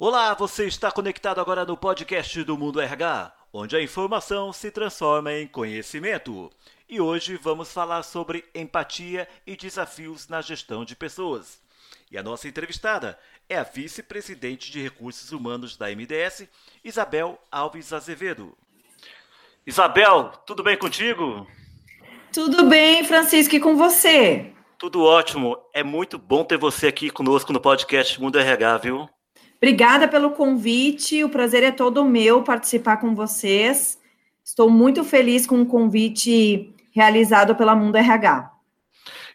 Olá, você está conectado agora no podcast do Mundo RH, onde a informação se transforma em conhecimento. E hoje vamos falar sobre empatia e desafios na gestão de pessoas. E a nossa entrevistada é a vice-presidente de recursos humanos da MDS, Isabel Alves Azevedo. Isabel, tudo bem contigo? Tudo bem, Francisco, e com você? Tudo ótimo. É muito bom ter você aqui conosco no podcast Mundo RH, viu? Obrigada pelo convite. O prazer é todo meu participar com vocês. Estou muito feliz com o convite realizado pela Mundo RH.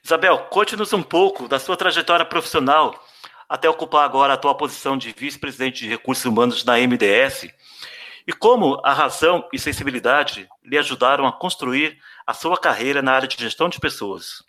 Isabel, conte-nos um pouco da sua trajetória profissional até ocupar agora a tua posição de vice-presidente de recursos humanos na MDS e como a razão e sensibilidade lhe ajudaram a construir a sua carreira na área de gestão de pessoas.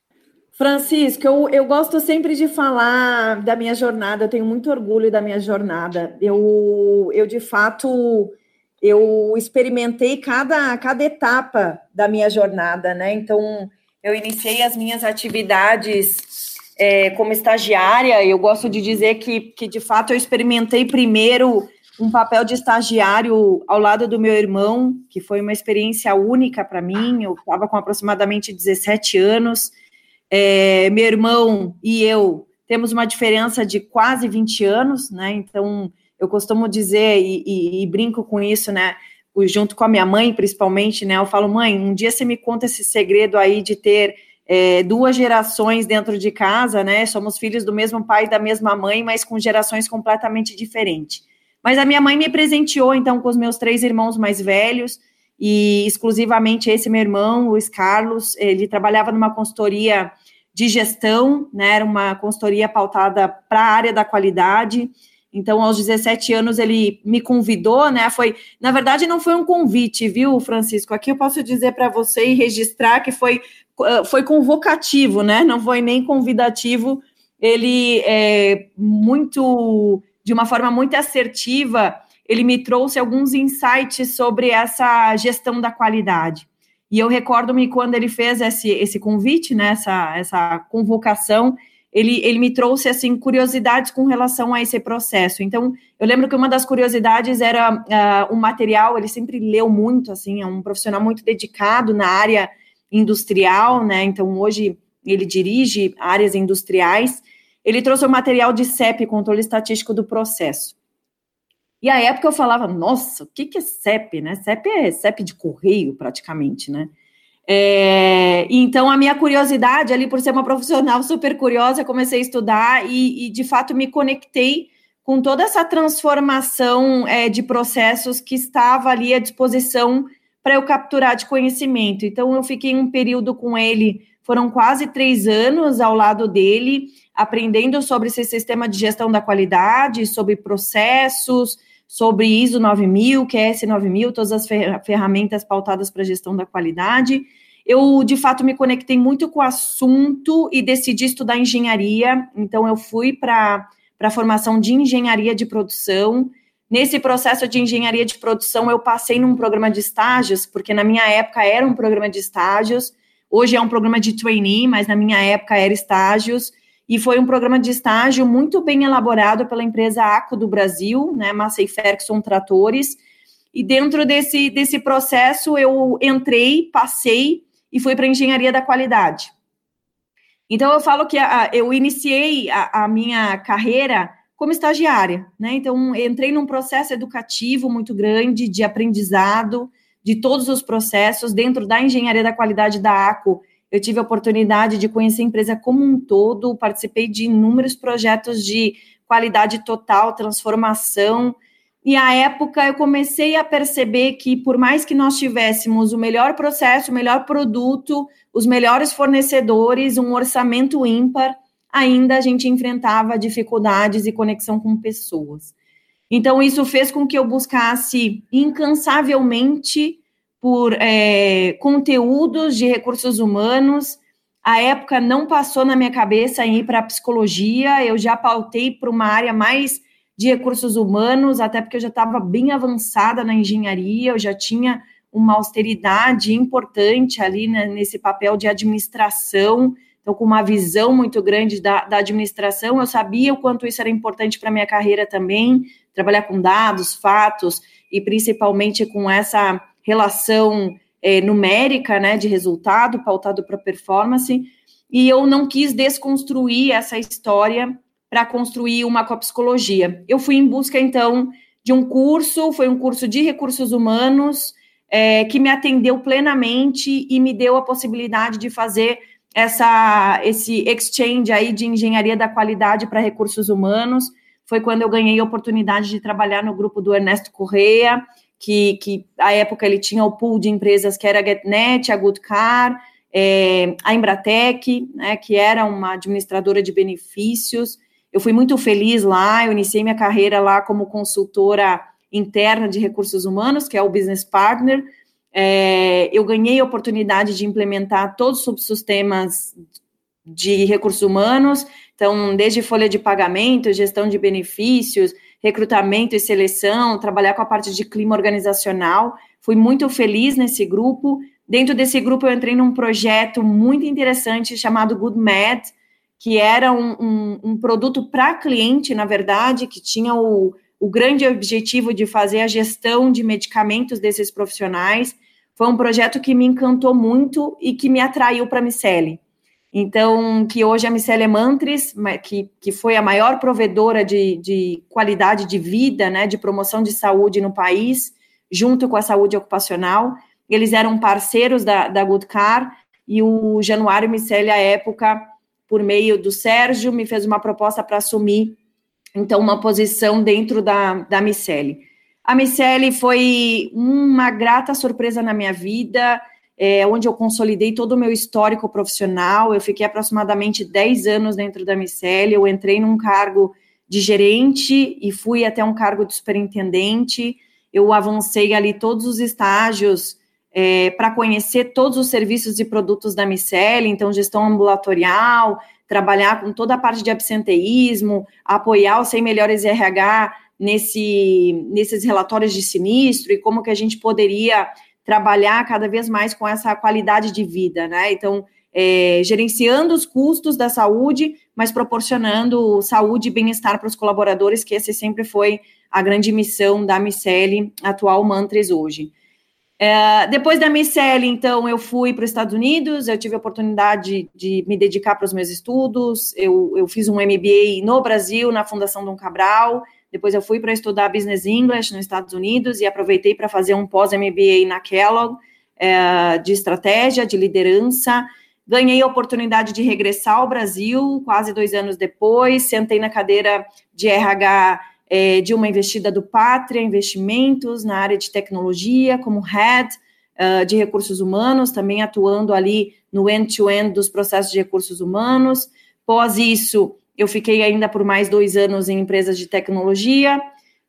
Francisco, eu, eu gosto sempre de falar da minha jornada, eu tenho muito orgulho da minha jornada. Eu, eu de fato, eu experimentei cada, cada etapa da minha jornada, né? Então, eu iniciei as minhas atividades é, como estagiária. Eu gosto de dizer que, que, de fato, eu experimentei primeiro um papel de estagiário ao lado do meu irmão, que foi uma experiência única para mim. Eu estava com aproximadamente 17 anos é, meu irmão e eu temos uma diferença de quase 20 anos, né? Então, eu costumo dizer e, e, e, brinco com isso, né? Junto com a minha mãe, principalmente, né? Eu falo, mãe, um dia você me conta esse segredo aí de ter é, duas gerações dentro de casa, né? Somos filhos do mesmo pai e da mesma mãe, mas com gerações completamente diferentes. Mas a minha mãe me presenteou, então, com os meus três irmãos mais velhos, e exclusivamente esse meu irmão, Luiz Carlos, ele trabalhava numa consultoria de gestão, né? Era uma consultoria pautada para a área da qualidade. Então, aos 17 anos, ele me convidou, né? Foi, na verdade, não foi um convite, viu, Francisco? Aqui eu posso dizer para você e registrar que foi, foi convocativo, né? Não foi nem convidativo. Ele é muito, de uma forma muito assertiva, ele me trouxe alguns insights sobre essa gestão da qualidade. E eu recordo-me quando ele fez esse, esse convite, né, essa, essa convocação, ele, ele me trouxe, assim, curiosidades com relação a esse processo. Então, eu lembro que uma das curiosidades era uh, um material, ele sempre leu muito, assim, é um profissional muito dedicado na área industrial, né, então hoje ele dirige áreas industriais, ele trouxe o um material de CEP, controle estatístico do processo. E à época eu falava, nossa, o que, que é CEP, né? CEP é CEP de correio, praticamente, né? É, então, a minha curiosidade ali, por ser uma profissional super curiosa, comecei a estudar e, e de fato, me conectei com toda essa transformação é, de processos que estava ali à disposição para eu capturar de conhecimento. Então, eu fiquei um período com ele, foram quase três anos ao lado dele, aprendendo sobre esse sistema de gestão da qualidade, sobre processos, sobre ISO 9000, QS 9000, todas as ferramentas pautadas para gestão da qualidade. Eu, de fato, me conectei muito com o assunto e decidi estudar engenharia, então eu fui para a formação de engenharia de produção. Nesse processo de engenharia de produção, eu passei num programa de estágios, porque na minha época era um programa de estágios, hoje é um programa de trainee, mas na minha época era estágios e foi um programa de estágio muito bem elaborado pela empresa ACO do Brasil, né, Massey Ferguson Tratores, e dentro desse, desse processo eu entrei, passei e fui para engenharia da qualidade. Então eu falo que a, eu iniciei a, a, minha carreira como estagiária, né? Então entrei num processo educativo muito grande de aprendizado de todos os processos dentro da engenharia da qualidade da ACO eu tive a oportunidade de conhecer a empresa como um todo, participei de inúmeros projetos de qualidade total, transformação. E à época eu comecei a perceber que, por mais que nós tivéssemos o melhor processo, o melhor produto, os melhores fornecedores, um orçamento ímpar, ainda a gente enfrentava dificuldades e conexão com pessoas. Então, isso fez com que eu buscasse incansavelmente por é, conteúdos de recursos humanos. A época não passou na minha cabeça em ir para psicologia, eu já pautei para uma área mais de recursos humanos, até porque eu já estava bem avançada na engenharia, eu já tinha uma austeridade importante ali né, nesse papel de administração, então com uma visão muito grande da, da administração, eu sabia o quanto isso era importante para minha carreira também, trabalhar com dados, fatos e principalmente com essa relação é, numérica, né, de resultado pautado para performance, e eu não quis desconstruir essa história para construir uma copsicologia. Eu fui em busca, então, de um curso, foi um curso de recursos humanos, é, que me atendeu plenamente e me deu a possibilidade de fazer essa, esse exchange aí de engenharia da qualidade para recursos humanos. Foi quando eu ganhei a oportunidade de trabalhar no grupo do Ernesto Correia, que, que à época ele tinha o pool de empresas que era a GetNet, a Goodcar, é, a Embratec, né, que era uma administradora de benefícios. Eu fui muito feliz lá, eu iniciei minha carreira lá como consultora interna de recursos humanos, que é o Business Partner. É, eu ganhei a oportunidade de implementar todos os subsistemas de recursos humanos, então, desde folha de pagamento, gestão de benefícios, recrutamento e seleção, trabalhar com a parte de clima organizacional. Fui muito feliz nesse grupo. Dentro desse grupo, eu entrei num projeto muito interessante chamado Good Med, que era um, um, um produto para cliente, na verdade, que tinha o, o grande objetivo de fazer a gestão de medicamentos desses profissionais. Foi um projeto que me encantou muito e que me atraiu para a Miceli. Então, que hoje a Miceli Mantris, que, que foi a maior provedora de, de qualidade de vida, né, de promoção de saúde no país, junto com a saúde ocupacional, eles eram parceiros da, da Goodcar, e o Januário Miceli, à época, por meio do Sérgio, me fez uma proposta para assumir, então, uma posição dentro da, da Miceli. A Miceli foi uma grata surpresa na minha vida, é, onde eu consolidei todo o meu histórico profissional. Eu fiquei aproximadamente 10 anos dentro da Miceli, eu entrei num cargo de gerente e fui até um cargo de superintendente. Eu avancei ali todos os estágios é, para conhecer todos os serviços e produtos da Miceli, então gestão ambulatorial, trabalhar com toda a parte de absenteísmo, apoiar os 100 melhores RH nesse, nesses relatórios de sinistro e como que a gente poderia trabalhar cada vez mais com essa qualidade de vida, né? Então, é, gerenciando os custos da saúde, mas proporcionando saúde e bem-estar para os colaboradores, que esse sempre foi a grande missão da Miceli, atual Mantras hoje. É, depois da Miceli, então, eu fui para os Estados Unidos, eu tive a oportunidade de, de me dedicar para os meus estudos, eu, eu, fiz um MBA no Brasil, na Fundação Dom Cabral, depois eu fui para estudar Business English nos Estados Unidos e aproveitei para fazer um pós-MBA na Kellogg, é, de estratégia, de liderança, ganhei a oportunidade de regressar ao Brasil, quase dois anos depois, sentei na cadeira de RH é, de uma investida do Pátria Investimentos na área de tecnologia, como head uh, de recursos humanos, também atuando ali no end-to-end -end dos processos de recursos humanos. Pós isso, eu fiquei ainda por mais dois anos em empresas de tecnologia.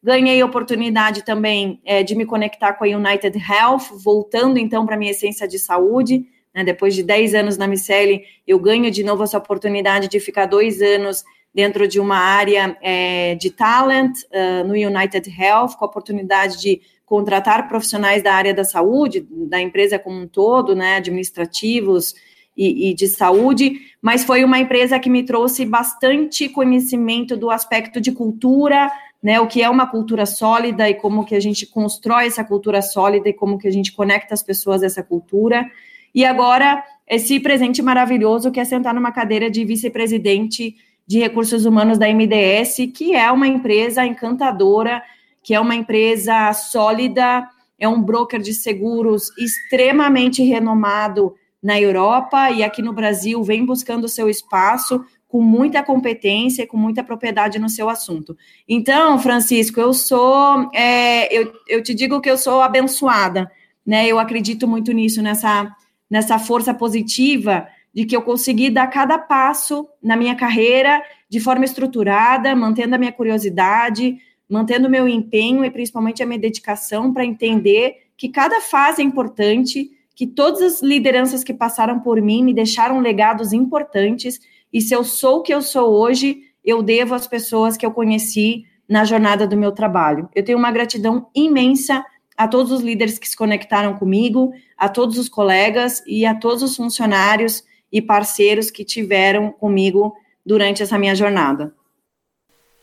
Ganhei a oportunidade também é, de me conectar com a United Health, voltando então para a minha essência de saúde. Né, depois de 10 anos na Miceli, eu ganho de novo essa oportunidade de ficar dois anos dentro de uma área é, de talent uh, no United Health, com a oportunidade de contratar profissionais da área da saúde, da empresa como um todo, né, administrativos e, e de saúde, mas foi uma empresa que me trouxe bastante conhecimento do aspecto de cultura, né, o que é uma cultura sólida e como que a gente constrói essa cultura sólida e como que a gente conecta as pessoas a essa cultura. E agora, esse presente maravilhoso que é sentar numa cadeira de vice-presidente de recursos humanos da MDS, que é uma empresa encantadora, que é uma empresa sólida, é um broker de seguros extremamente renomado na Europa e aqui no Brasil vem buscando seu espaço com muita competência e com muita propriedade no seu assunto. Então, Francisco, eu sou, é, eu, eu te digo que eu sou abençoada, né? Eu acredito muito nisso, nessa, nessa força positiva de que eu consegui dar cada passo na minha carreira de forma estruturada, mantendo a minha curiosidade, mantendo o meu empenho e principalmente a minha dedicação para entender que cada fase é importante, que todas as lideranças que passaram por mim me deixaram legados importantes, e se eu sou o que eu sou hoje, eu devo às pessoas que eu conheci na jornada do meu trabalho. Eu tenho uma gratidão imensa a todos os líderes que se conectaram comigo, a todos os colegas e a todos os funcionários e parceiros que tiveram comigo durante essa minha jornada.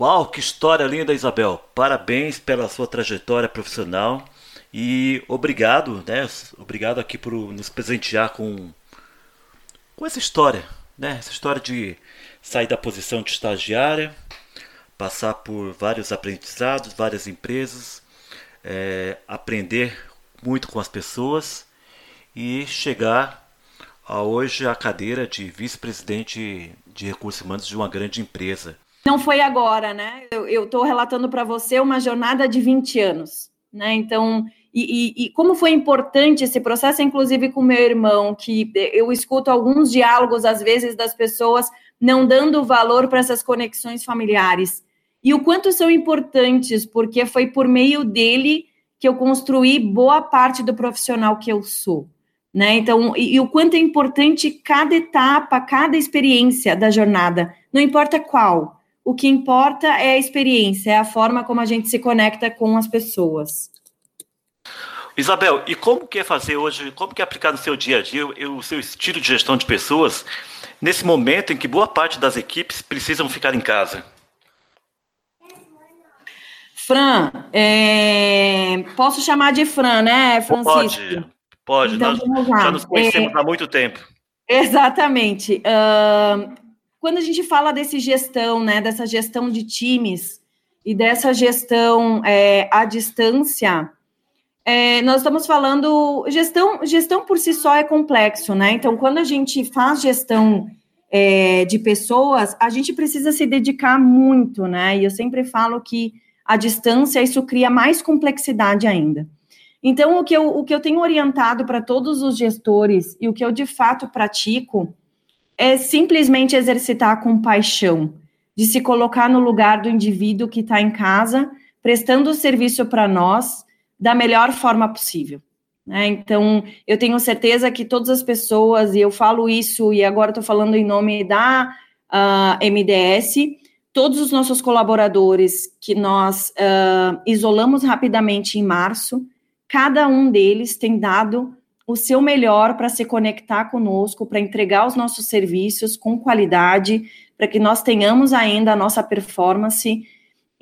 Uau, que história linda, Isabel! Parabéns pela sua trajetória profissional e obrigado, né? Obrigado aqui por nos presentear com, com essa história, né? Essa história de sair da posição de estagiária, passar por vários aprendizados, várias empresas, é, aprender muito com as pessoas e chegar a hoje a cadeira de vice-presidente de recursos humanos de uma grande empresa. Não foi agora, né? Eu estou relatando para você uma jornada de 20 anos, né? Então, e, e, e, como foi importante esse processo, inclusive com meu irmão, que eu escuto alguns diálogos, às vezes, das pessoas não dando valor para essas conexões familiares. E o quanto são importantes, porque foi por meio dele que eu construí boa parte do profissional que eu sou. Né? Então, e, e o quanto é importante cada etapa, cada experiência da jornada, não importa qual o que importa é a experiência, é a forma como a gente se conecta com as pessoas. Isabel, e como que é fazer hoje, como que é aplicar no seu dia a dia o seu estilo de gestão de pessoas nesse momento em que boa parte das equipes precisam ficar em casa? Fran, é... posso chamar de Fran, né, Francisco? Pode, pode. Então, Nós já nos conhecemos é... há muito tempo. Exatamente. Uh, quando a gente fala desse gestão, né, dessa gestão de times e dessa gestão é, à distância, é, nós estamos falando gestão, gestão por si só é complexo, né? Então, quando a gente faz gestão é, de pessoas, a gente precisa se dedicar muito, né? E eu sempre falo que a distância isso cria mais complexidade ainda. Então, o que eu, o que eu tenho orientado para todos os gestores e o que eu de fato pratico é simplesmente exercitar com paixão, de se colocar no lugar do indivíduo que está em casa, prestando o serviço para nós da melhor forma possível. Né? Então, eu tenho certeza que todas as pessoas, e eu falo isso, e agora estou falando em nome da uh, ah, MDS, todos os nossos colaboradores que nós uh, isolamos rapidamente em março, cada um deles tem dado o seu melhor para se conectar conosco, para entregar os nossos serviços com qualidade, para que nós tenhamos ainda a nossa performance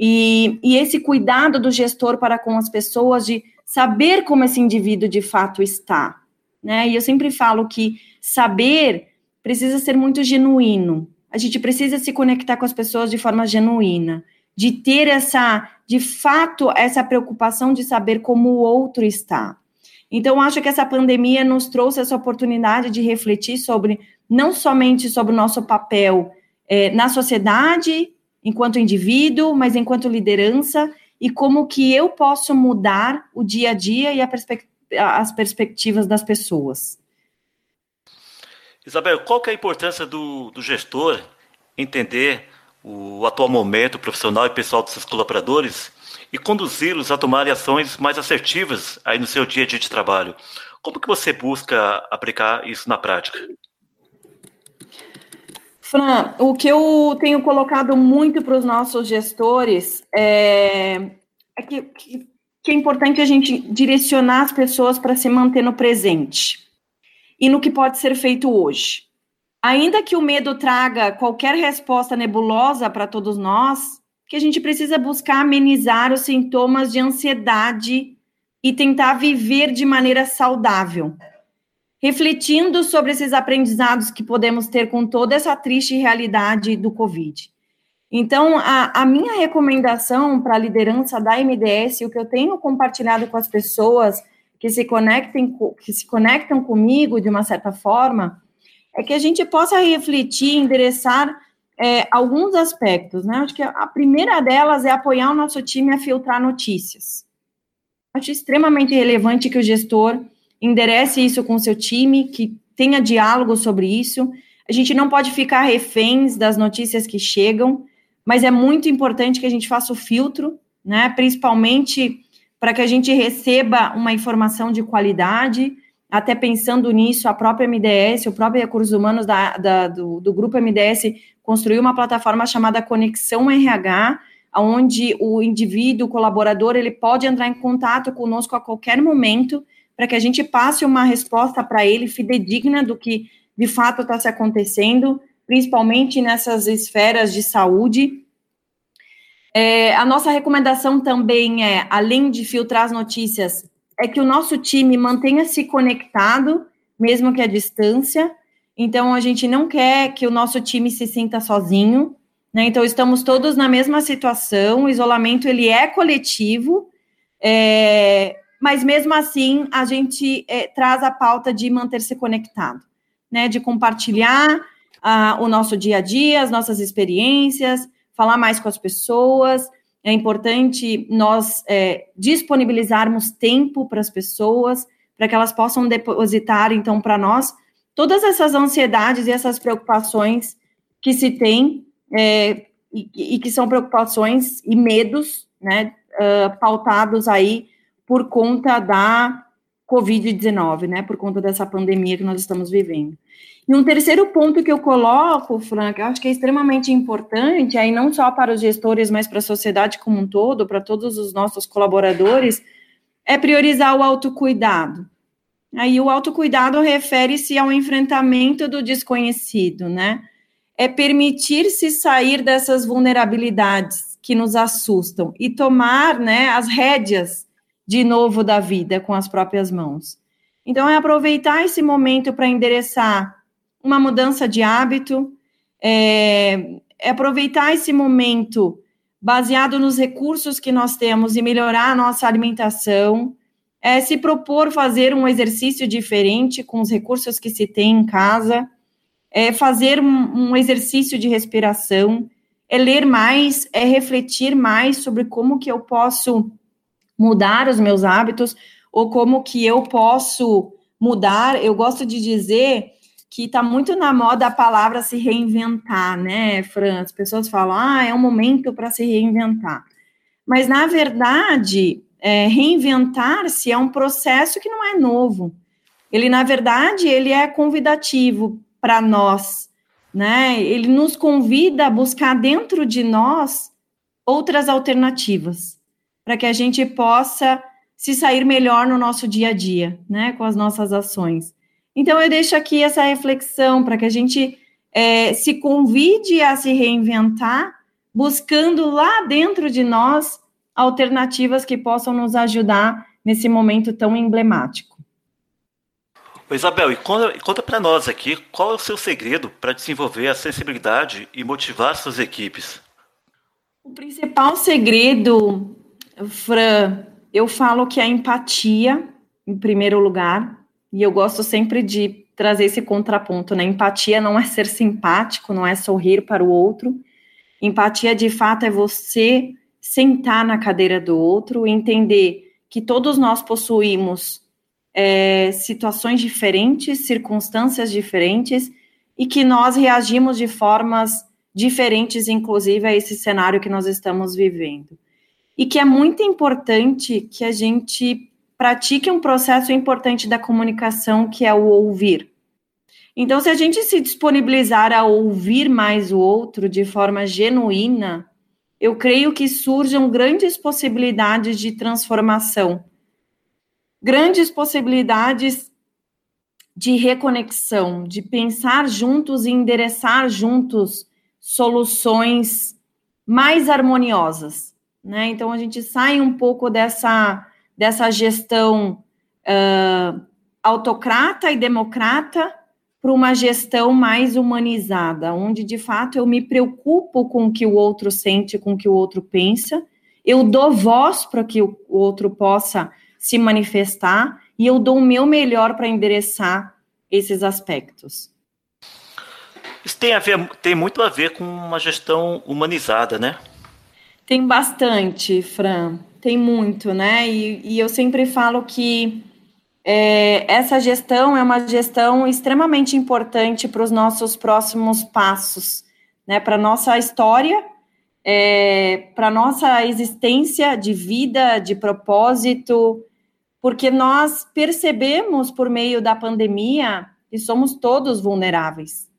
e, e esse cuidado do gestor para com as pessoas de saber como esse indivíduo de fato está, né? E eu sempre falo que saber precisa ser muito genuíno. A gente precisa se conectar com as pessoas de forma genuína, de ter essa, de fato, essa preocupação de saber como o outro está. Então, acho que essa pandemia nos trouxe essa oportunidade de refletir sobre, não somente sobre o nosso papel é, na sociedade, enquanto indivíduo, mas enquanto liderança, e como que eu posso mudar o dia a dia e perspe as perspectivas das pessoas. Isabel, qual que é a importância do, do gestor entender o atual momento profissional e pessoal dos seus colaboradores e conduzi-los a tomarem ações mais assertivas aí no seu dia a dia de trabalho. Como que você busca aplicar isso na prática? Fran, o que eu tenho colocado muito para os nossos gestores é, é que, que, que é importante a gente direcionar as pessoas para se manter no presente e no que pode ser feito hoje. Ainda que o medo traga qualquer resposta nebulosa para todos nós, que a gente precisa buscar amenizar os sintomas de ansiedade e tentar viver de maneira saudável, refletindo sobre esses aprendizados que podemos ter com toda essa triste realidade do Covid. Então, a, a minha recomendação para a liderança da MDS, o que eu tenho compartilhado com as pessoas que se conectem, que se conectam comigo de uma certa forma, é que a gente possa refletir, endereçar é, alguns aspectos, né? Acho que a primeira delas é apoiar o nosso time a filtrar notícias. Acho extremamente relevante que o gestor enderece isso com o seu time, que tenha diálogo sobre isso. A gente não pode ficar reféns das notícias que chegam, mas é muito importante que a gente faça o filtro, né? Principalmente para que a gente receba uma informação de qualidade, até pensando nisso, a própria MDS, o próprio Recursos Humanos da, da do, do Grupo MDS construiu uma plataforma chamada Conexão RH, onde o indivíduo, o colaborador, ele pode entrar em contato conosco a qualquer momento para que a gente passe uma resposta para ele fidedigna do que de fato está se acontecendo, principalmente nessas esferas de saúde. É, a nossa recomendação também é, além de filtrar as notícias, é que o nosso time mantenha-se conectado, mesmo que à distância. Então, a gente não quer que o nosso time se sinta sozinho. Né? Então, estamos todos na mesma situação. O isolamento ele é coletivo, é, mas mesmo assim a gente é, traz a pauta de manter-se conectado, né? De compartilhar ah, o nosso dia a dia, as nossas experiências, falar mais com as pessoas. É importante nós é, disponibilizarmos tempo para as pessoas, para que elas possam depositar, então, para nós, todas essas ansiedades e essas preocupações que se tem, é, e, e, que são preocupações e medos, né, uh, pautados aí por conta da Covid-19, né, por conta dessa pandemia que nós estamos vivendo. E um terceiro ponto que eu coloco, Frank, eu acho que é extremamente importante, aí não só para os gestores, mas para a sociedade como um todo, para todos os nossos colaboradores, é priorizar o autocuidado. Aí o autocuidado refere-se ao enfrentamento do desconhecido, né? É permitir-se sair dessas vulnerabilidades que nos assustam e tomar, né, as rédeas de novo da vida com as próprias mãos. Então é aproveitar esse momento para endereçar uma mudança de hábito, é, é aproveitar esse momento baseado nos recursos que nós temos e melhorar a nossa alimentação, é se propor fazer um exercício diferente com os recursos que se tem em casa, é fazer um, um exercício de respiração, é ler mais, é refletir mais sobre como que eu posso mudar os meus hábitos ou como que eu posso mudar. Eu gosto de dizer que está muito na moda a palavra se reinventar, né, Fran? As pessoas falam, ah, é um momento para se reinventar. Mas, na verdade, é, reinventar-se é um processo que não é novo. Ele, na verdade, ele é convidativo para nós, né? Ele nos convida a buscar dentro de nós outras alternativas, para que a gente possa se sair melhor no nosso dia a dia, né, com as nossas ações. Então, eu deixo aqui essa reflexão para que a gente é, se convide a se reinventar, buscando lá dentro de nós alternativas que possam nos ajudar nesse momento tão emblemático. Isabel, e conta, conta para nós aqui qual é o seu segredo para desenvolver a sensibilidade e motivar suas equipes. O principal segredo, Fran, eu falo que a empatia, em primeiro lugar, e eu gosto sempre de trazer esse contraponto, né? Empatia não é ser simpático, não é sorrir para o outro. Empatia, de fato, é você sentar na cadeira do outro entender que todos nós possuímos é, situações diferentes, circunstâncias diferentes, e que nós reagimos de formas diferentes, inclusive, a esse cenário que nós estamos vivendo. E que é muito importante que a gente pratique um processo importante da comunicação, que é o ouvir. Então, se a gente se disponibilizar a ouvir mais o outro de forma genuína, eu creio que surjam grandes possibilidades de transformação, grandes possibilidades de reconexão, de pensar juntos e endereçar juntos soluções mais harmoniosas, né? Então a gente sai um pouco dessa dessa gestão uh, autocrata e democrata para uma gestão mais humanizada, onde de fato eu me preocupo com o que o outro sente, com o que o outro pensa, eu dou voz para que o outro possa se manifestar e eu dou o meu melhor para endereçar esses aspectos. Isso tem, a ver, tem muito a ver com uma gestão humanizada, né? Tem bastante, Fran tem muito, né? E, e eu sempre falo que é, essa gestão é uma gestão extremamente importante para os nossos próximos passos, né? Para nossa história, é, para nossa existência de vida, de propósito, porque nós percebemos por meio da pandemia que somos todos vulneráveis.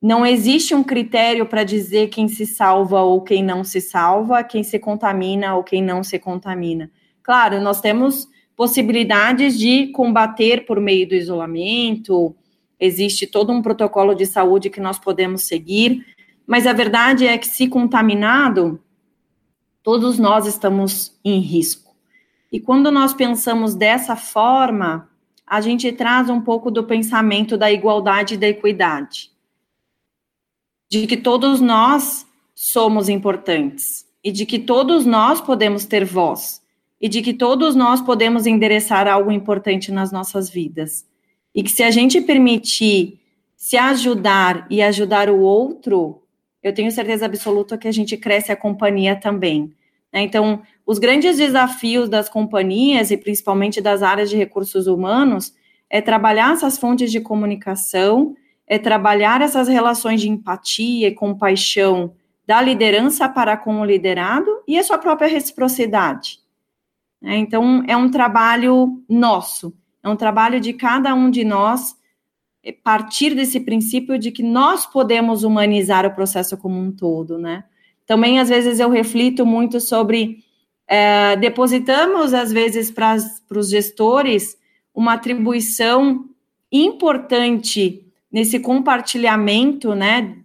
Não existe um critério para dizer quem se salva ou quem não se salva, quem se contamina ou quem não se contamina. Claro, nós temos possibilidades de combater por meio do isolamento, existe todo um protocolo de saúde que nós podemos seguir, mas a verdade é que, se contaminado, todos nós estamos em risco. E quando nós pensamos dessa forma, a gente traz um pouco do pensamento da igualdade e da equidade, de que todos nós somos importantes e de que todos nós podemos ter voz e de que todos nós podemos endereçar algo importante nas nossas vidas. E que se a gente permitir se ajudar e ajudar o outro, eu tenho certeza absoluta que a gente cresce a companhia também. Né? Então, os grandes desafios das companhias e principalmente das áreas de recursos humanos é trabalhar essas fontes de comunicação, é trabalhar essas relações de empatia e compaixão da liderança para com o liderado e a sua própria reciprocidade. Né? Então, é um trabalho nosso, é um trabalho de cada um de nós é, partir desse princípio de que nós podemos humanizar o processo como um todo, né? Também, às vezes, eu reflito muito sobre, é, depositamos, às vezes, para os gestores, uma atribuição importante nesse compartilhamento, né,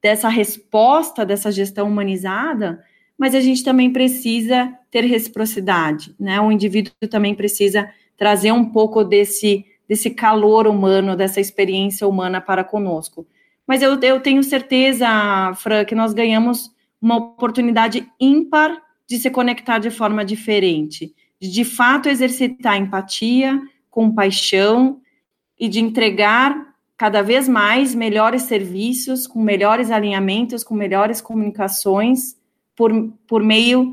dessa resposta, dessa gestão humanizada, mas a gente também precisa ter reciprocidade, né? O indivíduo também precisa trazer um pouco desse, desse calor humano, dessa experiência humana para conosco. Mas eu, eu tenho certeza, Fran, que nós ganhamos uma oportunidade ímpar de se conectar de forma diferente, de de fato exercitar empatia, compaixão e de entregar cada vez mais melhores serviços, com melhores alinhamentos, com melhores comunicações por, por meio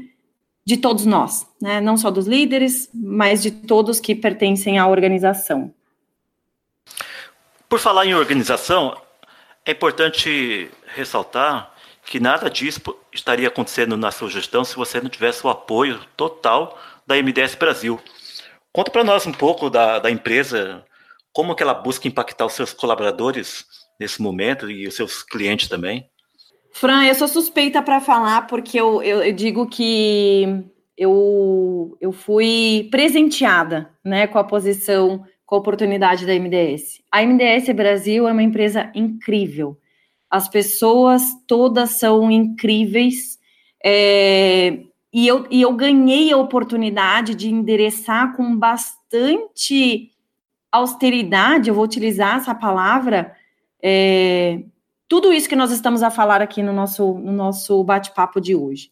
de todos nós, né? não só dos líderes, mas de todos que pertencem à organização. Por falar em organização, é importante ressaltar que nada disso estaria acontecendo na sua gestão se você não tivesse o apoio total da MDS Brasil. Conta para nós um pouco da, da empresa, como que ela busca impactar os seus colaboradores nesse momento e os seus clientes também. Fran, eu sou suspeita para falar, porque eu, eu, eu, digo que eu, eu fui presenteada né, com a posição, com a oportunidade da MDS. A MDS Brasil é uma empresa incrível. As pessoas todas são incríveis. É, e, eu, e eu ganhei a oportunidade de endereçar com bastante austeridade, eu vou utilizar essa palavra, é, tudo isso que nós estamos a falar aqui no nosso, no nosso bate-papo de hoje.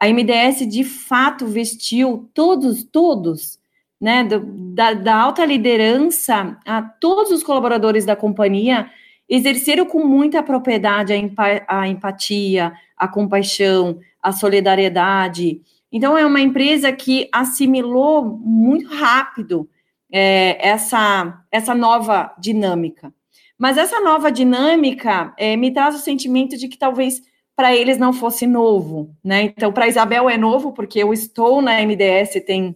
A MDS, de fato, vestiu todos, todos, né, da, da alta liderança a todos os colaboradores da companhia, exerceram com muita propriedade a, empa a empatia, a compaixão, a solidariedade. Então, é uma empresa que assimilou muito rápido é, essa, essa nova dinâmica. Mas essa nova dinâmica é, me traz o sentimento de que talvez para eles não fosse novo, né? Então, para Isabel é novo, porque eu estou na MDS tem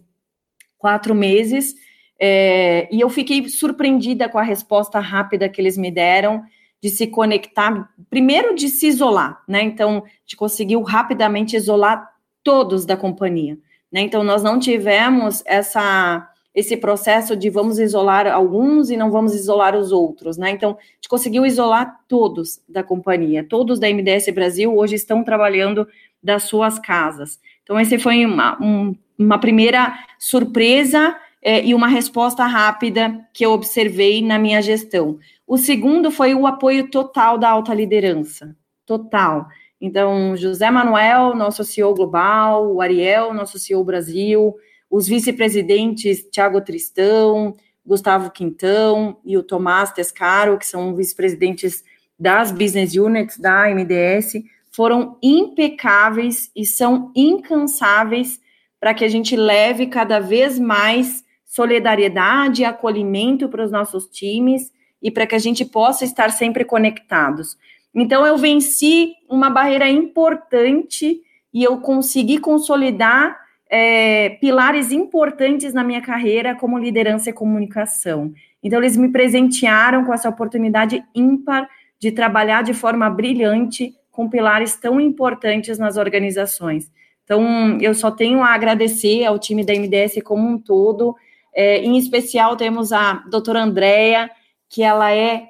quatro meses, é, e eu fiquei surpreendida com a resposta rápida que eles me deram de se conectar, primeiro de se isolar, né? Então, de conseguiu rapidamente isolar todos da companhia, né? Então, nós não tivemos essa esse processo de vamos isolar alguns e não vamos isolar os outros, né? Então, a gente conseguiu isolar todos da companhia, todos da MDS Brasil hoje estão trabalhando das suas casas. Então, esse foi uma, um, uma primeira surpresa é, e uma resposta rápida que eu observei na minha gestão. O segundo foi o apoio total da alta liderança, total. Então, José Manuel, nosso CEO global, o Ariel, nosso CEO Brasil, os vice-presidentes Tiago Tristão, Gustavo Quintão e o Tomás Tescaro, que são vice-presidentes das business units da MDS, foram impecáveis e são incansáveis para que a gente leve cada vez mais solidariedade e acolhimento para os nossos times e para que a gente possa estar sempre conectados. Então, eu venci uma barreira importante e eu consegui consolidar é, pilares importantes na minha carreira como liderança e comunicação. Então, eles me presentearam com essa oportunidade ímpar de trabalhar de forma brilhante com pilares tão importantes nas organizações. Então, eu só tenho a agradecer ao time da MDS como um todo. É, em especial, temos a doutora Andréia, que ela é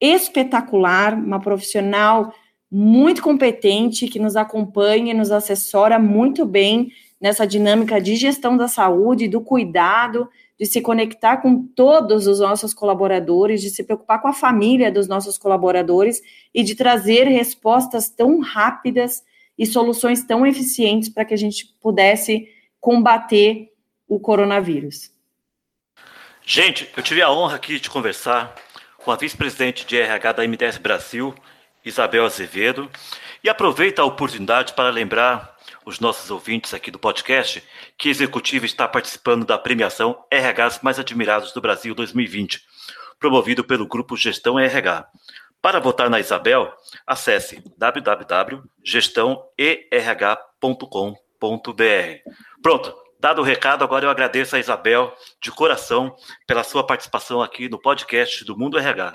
espetacular, uma profissional muito competente, que nos acompanha e nos assessora muito bem nessa dinâmica de gestão da saúde, do cuidado, de se conectar com todos os nossos colaboradores, de se preocupar com a família dos nossos colaboradores e de trazer respostas tão rápidas e soluções tão eficientes para que a gente pudesse combater o coronavírus. Gente, eu tive a honra aqui de conversar com a vice-presidente de RH da MDS Brasil, Isabel Azevedo, e aproveita a oportunidade para lembrar os nossos ouvintes aqui do podcast que a executiva está participando da premiação RHs Mais Admirados do Brasil 2020, promovido pelo grupo Gestão RH. Para votar na Isabel, acesse www.gestãoerh.com.br. Pronto, dado o recado, agora eu agradeço a Isabel de coração pela sua participação aqui no podcast do Mundo RH.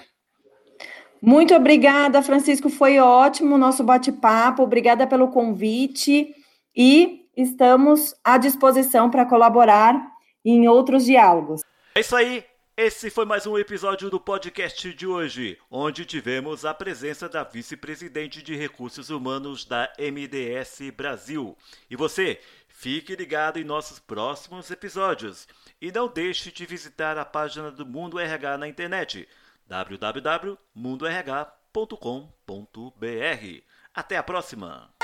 Muito obrigada, Francisco. Foi ótimo o nosso bate-papo. Obrigada pelo convite e estamos à disposição para colaborar em outros diálogos. É isso aí. Esse foi mais um episódio do podcast de hoje, onde tivemos a presença da vice-presidente de Recursos Humanos da MDS Brasil. E você, fique ligado em nossos próximos episódios. E não deixe de visitar a página do Mundo RH na internet www.mundorh.com.br. Até a próxima!